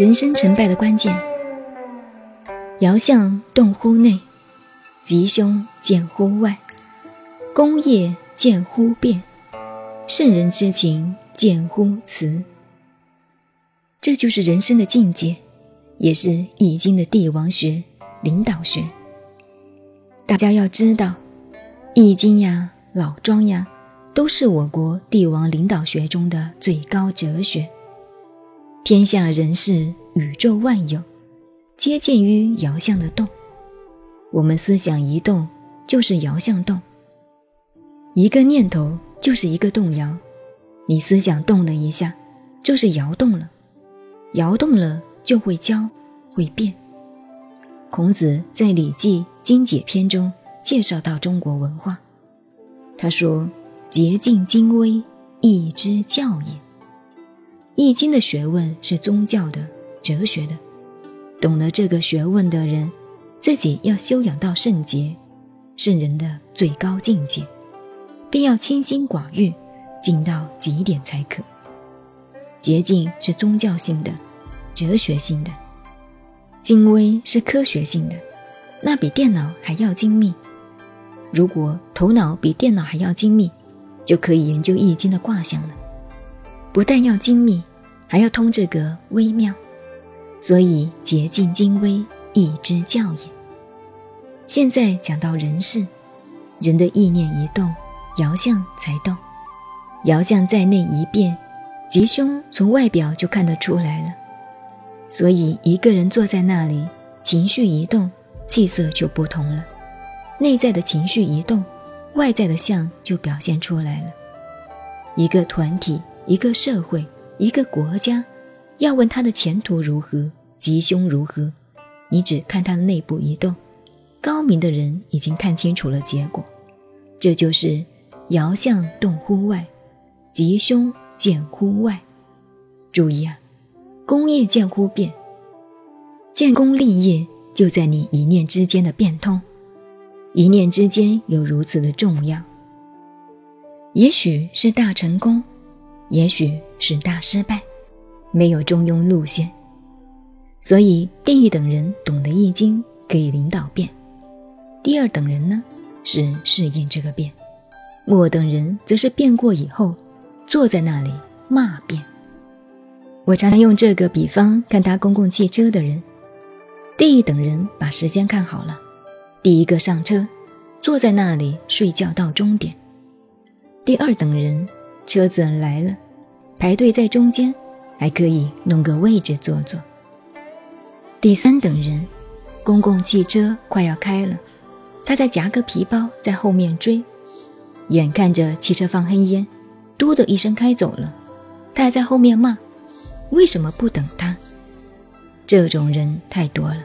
人生成败的关键。爻象动乎内，吉凶见乎外，功业见乎变，圣人之情见乎辞。这就是人生的境界，也是《易经》的帝王学、领导学。大家要知道，《易经》呀、老庄呀，都是我国帝王领导学中的最高哲学。天下人事、宇宙万有，皆见于遥相的动。我们思想一动，就是遥相动；一个念头就是一个动摇。你思想动了一下，就是摇动了。摇动了就会教，会变。孔子在《礼记经解篇》中介绍到中国文化，他说：“洁净精微，易之教也。”《易经》的学问是宗教的、哲学的，懂了这个学问的人，自己要修养到圣洁，圣人的最高境界，便要清心寡欲，静到极点才可。洁净是宗教性的、哲学性的，精微是科学性的，那比电脑还要精密。如果头脑比电脑还要精密，就可以研究易经的卦象了。不但要精密，还要通这个微妙。所以洁净精微，易之教也。现在讲到人事，人的意念一动，爻象才动；爻象在内一变。吉凶从外表就看得出来了，所以一个人坐在那里，情绪一动，气色就不同了。内在的情绪一动，外在的相就表现出来了。一个团体、一个社会、一个国家，要问他的前途如何、吉凶如何，你只看他的内部一动。高明的人已经看清楚了结果，这就是爻象动乎外，吉凶。见乎外，注意啊！功业见乎变，建功立业就在你一念之间的变通，一念之间有如此的重要。也许是大成功，也许是大失败，没有中庸路线。所以第一等人懂得易经，可以领导变；第二等人呢，是适应这个变；末等人则是变过以后。坐在那里骂遍。我常常用这个比方看搭公共汽车的人：第一等人把时间看好了，第一个上车，坐在那里睡觉到终点；第二等人车子来了，排队在中间，还可以弄个位置坐坐；第三等人，公共汽车快要开了，他在夹个皮包在后面追，眼看着汽车放黑烟。嘟的一声开走了，他还在后面骂：“为什么不等他？”这种人太多了，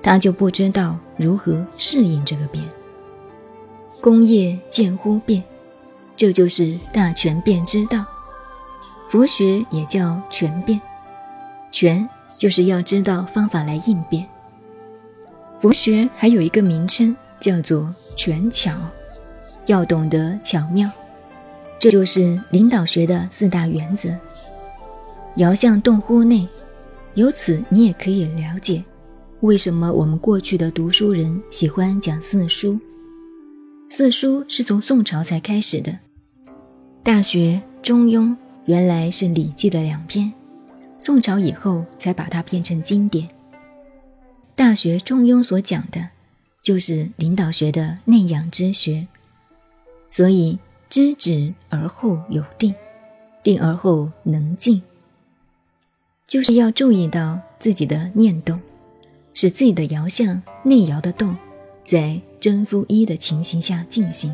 他就不知道如何适应这个变。工业见乎变，这就是大权变之道。佛学也叫权变，权就是要知道方法来应变。佛学还有一个名称叫做权巧，要懂得巧妙。这就是领导学的四大原则。遥相动乎内，由此你也可以了解，为什么我们过去的读书人喜欢讲四书。四书是从宋朝才开始的，《大学》《中庸》原来是《礼记》的两篇，宋朝以后才把它变成经典。《大学》《中庸》所讲的，就是领导学的内养之学，所以。知止而后有定，定而后能静。就是要注意到自己的念动，使自己的爻象内爻的动，在真夫一的情形下进行。